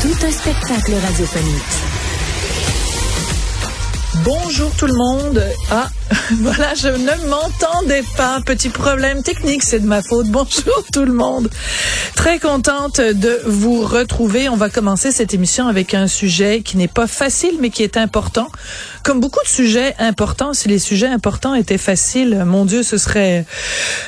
Tout un spectacle radiophonique. Bonjour tout le monde. Ah, voilà, je ne m'entendais pas. Petit problème technique, c'est de ma faute. Bonjour tout le monde. Très contente de vous retrouver. On va commencer cette émission avec un sujet qui n'est pas facile, mais qui est important. Comme beaucoup de sujets importants, si les sujets importants étaient faciles, mon Dieu, ce serait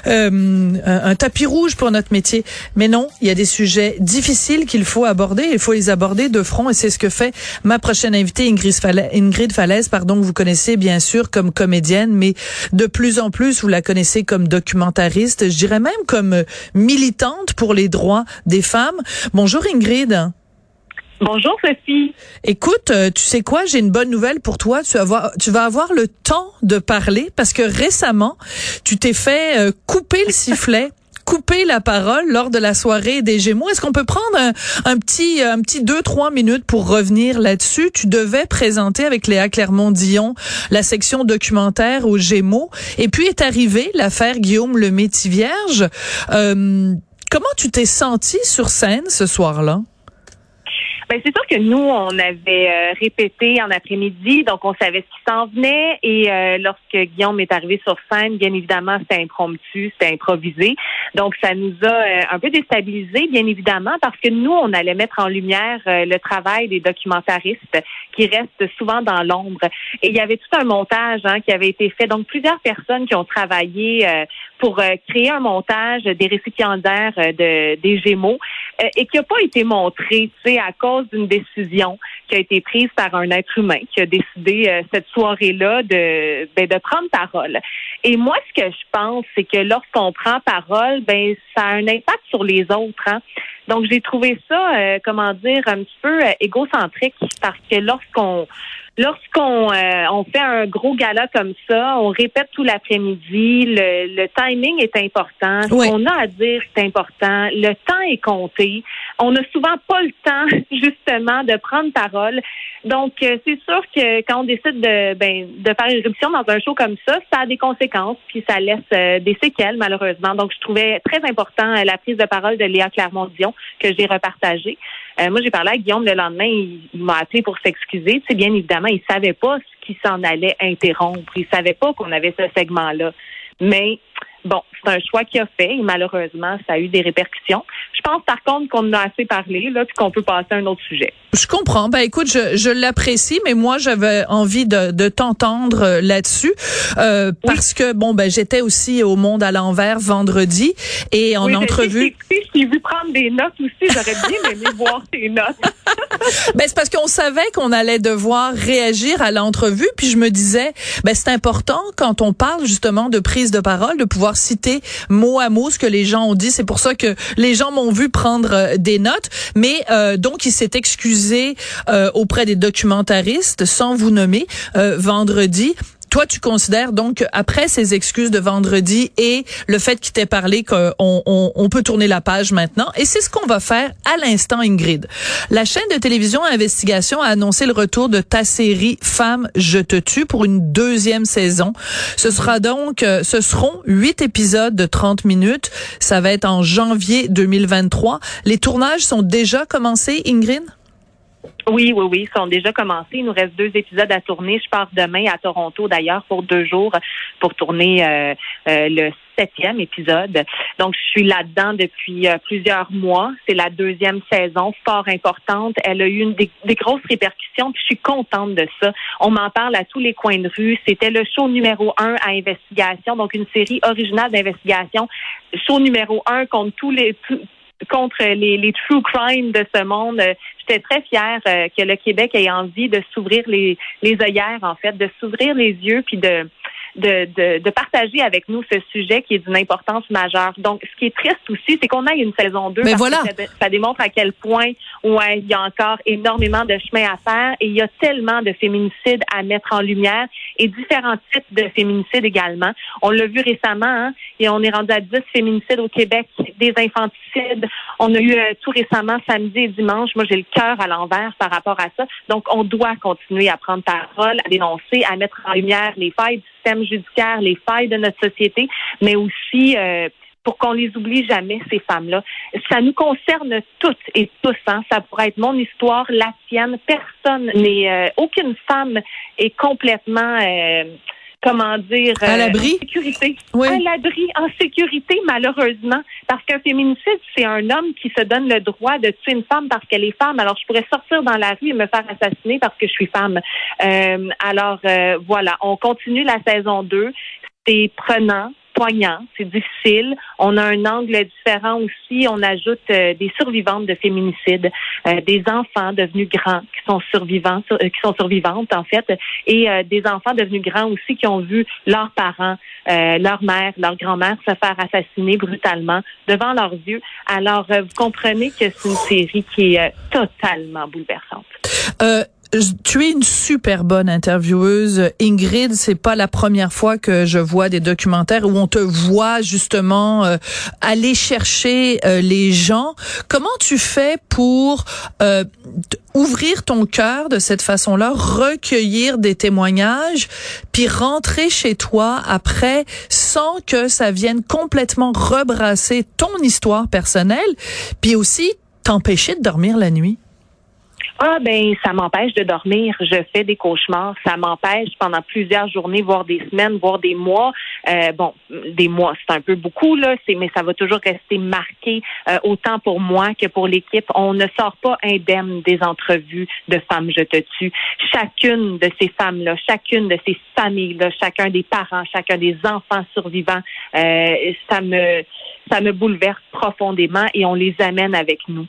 euh, un, tapis rouge pour notre métier. Mais non, il y a des sujets difficiles qu'il faut aborder. Il faut les aborder de front, et c'est ce que fait ma prochaine invitée, Ingrid Falaise, Ingrid Falaise pardon, que vous connaissez bien sûr comme comédienne, mais de plus en plus, vous la connaissez comme documentariste, je dirais même comme militante pour les droits des femmes. Bonjour Ingrid. Bonjour Sophie. Écoute, euh, tu sais quoi, j'ai une bonne nouvelle pour toi. Tu vas avoir, tu vas avoir le temps de parler parce que récemment, tu t'es fait euh, couper le sifflet couper la parole lors de la soirée des Gémeaux. Est-ce qu'on peut prendre un, petit un petit deux trois minutes pour revenir là-dessus? Tu devais présenter avec Léa Clermont-Dion la section documentaire aux Gémeaux, et puis est arrivée l'affaire Guillaume le Métis-Vierge. Euh, comment tu t'es senti sur scène ce soir-là? Ben, c'est sûr que nous, on avait euh, répété en après-midi, donc on savait ce qui s'en venait. Et euh, lorsque Guillaume est arrivé sur scène, bien évidemment, c'était impromptu, c'était improvisé. Donc, ça nous a euh, un peu déstabilisé, bien évidemment, parce que nous, on allait mettre en lumière le travail des documentaristes qui restent souvent dans l'ombre. Et il y avait tout un montage hein, qui avait été fait. Donc, plusieurs personnes qui ont travaillé pour créer un montage des récipiendaires de, des Gémeaux et qui n'a pas été montré, tu sais, à cause d'une décision qui a été prise par un être humain qui a décidé euh, cette soirée-là de, ben, de prendre parole. Et moi, ce que je pense, c'est que lorsqu'on prend parole, ben ça a un impact sur les autres. Hein. Donc, j'ai trouvé ça, euh, comment dire, un petit peu euh, égocentrique parce que lorsqu'on lorsqu'on euh, on fait un gros gala comme ça, on répète tout l'après-midi, le, le, timing est important, ce qu'on a à dire c'est important, le temps est compté. On n'a souvent pas le temps justement de prendre parole. Donc euh, c'est sûr que quand on décide de ben, de faire une éruption dans un show comme ça, ça a des conséquences puis ça laisse euh, des séquelles malheureusement. Donc je trouvais très important la prise de parole de Léa Clermont-Dion que j'ai repartagée. Euh, moi, j'ai parlé à Guillaume le lendemain. Il, m'a appelé pour s'excuser. C'est bien évidemment, il savait pas ce qui s'en allait interrompre. Il savait pas qu'on avait ce segment-là. Mais Bon, c'est un choix qu'il a fait et malheureusement, ça a eu des répercussions. Je pense par contre qu'on en a assez parlé là, puis qu'on peut passer à un autre sujet. Je comprends. Ben écoute, je, je l'apprécie, mais moi j'avais envie de, de t'entendre euh, là-dessus euh, parce que bon ben j'étais aussi au Monde à l'envers vendredi et en entrevue. J'ai vu prendre des notes aussi. J'aurais bien aimé voir tes notes. ben c'est parce qu'on savait qu'on allait devoir réagir à l'entrevue, puis je me disais ben c'est important quand on parle justement de prise de parole de pouvoir citer mot à mot ce que les gens ont dit. C'est pour ça que les gens m'ont vu prendre euh, des notes. Mais euh, donc, il s'est excusé euh, auprès des documentaristes, sans vous nommer, vendredi. Toi, tu considères donc après ces excuses de vendredi et le fait qu'il t'ait parlé qu'on on, on, peut tourner la page maintenant, et c'est ce qu'on va faire à l'instant, Ingrid. La chaîne de télévision Investigation a annoncé le retour de ta série Femme, je te tue pour une deuxième saison. Ce sera donc, euh, ce seront huit épisodes de 30 minutes. Ça va être en janvier 2023. Les tournages sont déjà commencés, Ingrid? Oui, oui, oui, ils sont déjà commencés. Il nous reste deux épisodes à tourner. Je pars demain à Toronto d'ailleurs pour deux jours pour tourner euh, euh, le septième épisode. Donc, je suis là-dedans depuis euh, plusieurs mois. C'est la deuxième saison, fort importante. Elle a eu une des, grosses répercussions. Puis je suis contente de ça. On m'en parle à tous les coins de rue. C'était le show numéro un à investigation, donc une série originale d'investigation. Show numéro un contre tous les contre les, les true crimes de ce monde. J'étais très fière euh, que le Québec ait envie de s'ouvrir les, les œillères, en fait, de s'ouvrir les yeux, puis de de, de, de, partager avec nous ce sujet qui est d'une importance majeure. Donc, ce qui est triste aussi, c'est qu'on a une saison 2. Mais voilà. ça, démontre à quel point ouais, il y a encore énormément de chemin à faire et il y a tellement de féminicides à mettre en lumière et différents types de féminicides également. On l'a vu récemment, hein, et on est rendu à 10 féminicides au Québec, des infanticides. On a eu euh, tout récemment, samedi et dimanche. Moi, j'ai le cœur à l'envers par rapport à ça. Donc, on doit continuer à prendre parole, à dénoncer, à mettre en lumière les failles du système judiciaire, les failles de notre société, mais aussi euh, pour qu'on les oublie jamais, ces femmes-là. Ça nous concerne toutes et tous. Hein. Ça pourrait être mon histoire, la sienne. Personne n'est, euh, aucune femme est complètement comment dire, à l'abri, en sécurité, à l'abri, en sécurité, malheureusement, parce qu'un féminicide, c'est un homme qui se donne le droit de tuer une femme parce qu'elle est femme. Alors, je pourrais sortir dans la rue et me faire assassiner parce que je suis femme. Euh, alors, euh, voilà, on continue la saison 2. C'est prenant, c'est difficile. On a un angle différent aussi. On ajoute euh, des survivantes de féminicide, euh, des enfants devenus grands qui sont survivants, euh, qui sont survivantes en fait, et des enfants devenus grands aussi qui ont vu leurs parents, leur mère, leur grand-mère se faire assassiner brutalement devant leurs yeux. Alors, vous comprenez que c'est une série qui est totalement bouleversante tu es une super bonne intervieweuse, Ingrid. C'est pas la première fois que je vois des documentaires où on te voit justement euh, aller chercher euh, les gens. Comment tu fais pour euh, ouvrir ton cœur de cette façon-là, recueillir des témoignages, puis rentrer chez toi après sans que ça vienne complètement rebrasser ton histoire personnelle, puis aussi t'empêcher de dormir la nuit? Ah ben ça m'empêche de dormir. Je fais des cauchemars. Ça m'empêche pendant plusieurs journées, voire des semaines, voire des mois. Euh, bon, des mois, c'est un peu beaucoup là, c'est mais ça va toujours rester marqué euh, autant pour moi que pour l'équipe. On ne sort pas indemne des entrevues de femmes je te tue. Chacune de ces femmes là, chacune de ces familles là, chacun des parents, chacun des enfants survivants, euh, ça me ça me bouleverse profondément et on les amène avec nous.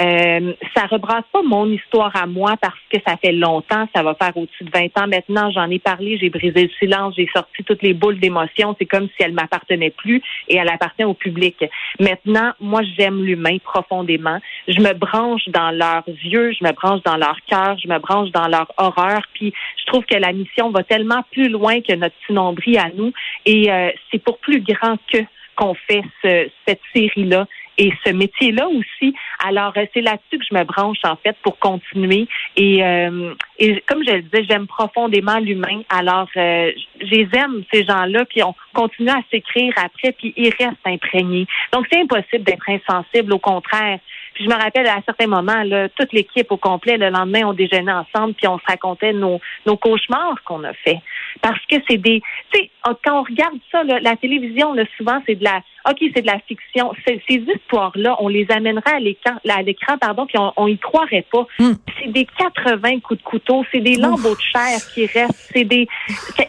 Euh, ça rebrasse pas mon histoire à moi parce que ça fait longtemps, ça va faire au-dessus de 20 ans maintenant. J'en ai parlé, j'ai brisé le silence, j'ai sorti toutes les boules d'émotion. C'est comme si elle m'appartenait plus et elle appartient au public. Maintenant, moi, j'aime l'humain profondément. Je me branche dans leurs yeux, je me branche dans leur cœur, je me branche dans leur horreur. Puis, je trouve que la mission va tellement plus loin que notre petit à nous. Et euh, c'est pour plus grand que qu'on fait ce, cette série-là et ce métier-là aussi. Alors, euh, c'est là-dessus que je me branche, en fait, pour continuer. Et, euh, et comme je le disais, j'aime profondément l'humain. Alors, euh, j'aime ces gens-là, puis on continue à s'écrire après, puis ils restent imprégnés. Donc, c'est impossible d'être insensible, au contraire. Puis je me rappelle à certains moments, là, toute l'équipe au complet, le lendemain, on déjeunait ensemble, puis on se racontait nos, nos cauchemars qu'on a fait. Parce que c'est des, tu sais, quand on regarde ça, la télévision, là, souvent, c'est de la, ok, c'est de la fiction. Ces histoires-là, on les amènerait à l'écran, à l'écran, pardon, puis on, on y croirait pas. Hmm. C'est des 80 coups de couteau, c'est des lambeaux de chair qui restent. C'est des,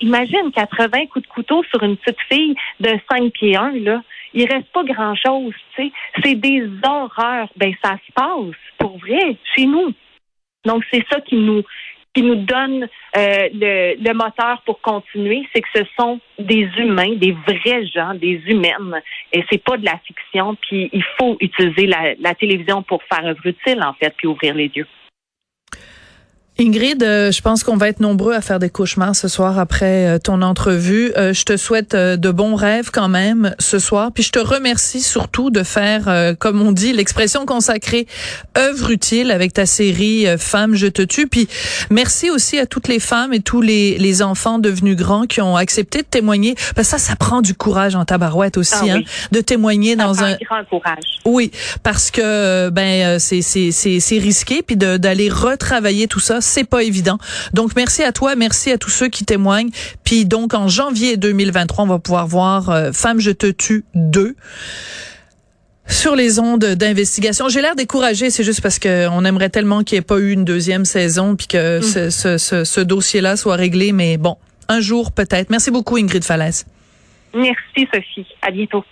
imagine 80 coups de couteau sur une petite fille de 5 pieds 1, là il reste pas grand-chose, tu sais. C'est des horreurs. Ben, ça se passe, pour vrai, chez nous. Donc, c'est ça qui nous qui nous donne euh, le, le, moteur pour continuer, c'est que ce sont des humains, des vrais gens, des humaines, et c'est pas de la fiction. Puis il faut utiliser la, la télévision pour faire œuvre utile en fait, puis ouvrir les yeux. Ingrid, euh, je pense qu'on va être nombreux à faire des cauchemars ce soir après euh, ton entrevue. Euh, je te souhaite de bons rêves quand même ce soir. Puis je te remercie surtout de faire, comme on dit, l'expression consacrée, œuvre utile avec ta série Femmes, je te tue. Puis merci aussi à toutes les femmes et tous les, les enfants devenus grands qui ont accepté de témoigner. Parce que ça, ça prend du courage en tabarouette aussi, ah hein, de témoigner dans un... grand courage. Oui, parce que ben c'est c'est c'est risqué puis d'aller retravailler tout ça c'est pas évident. Donc merci à toi, merci à tous ceux qui témoignent. Puis donc en janvier 2023, on va pouvoir voir euh, Femme je te tue 2 sur les ondes d'investigation. J'ai l'air découragée, c'est juste parce que on aimerait tellement qu'il n'y ait pas eu une deuxième saison puis que mm. ce, ce, ce, dossier-là soit réglé, mais bon, un jour peut-être. Merci beaucoup Ingrid Falaise. Merci Sophie, à bientôt.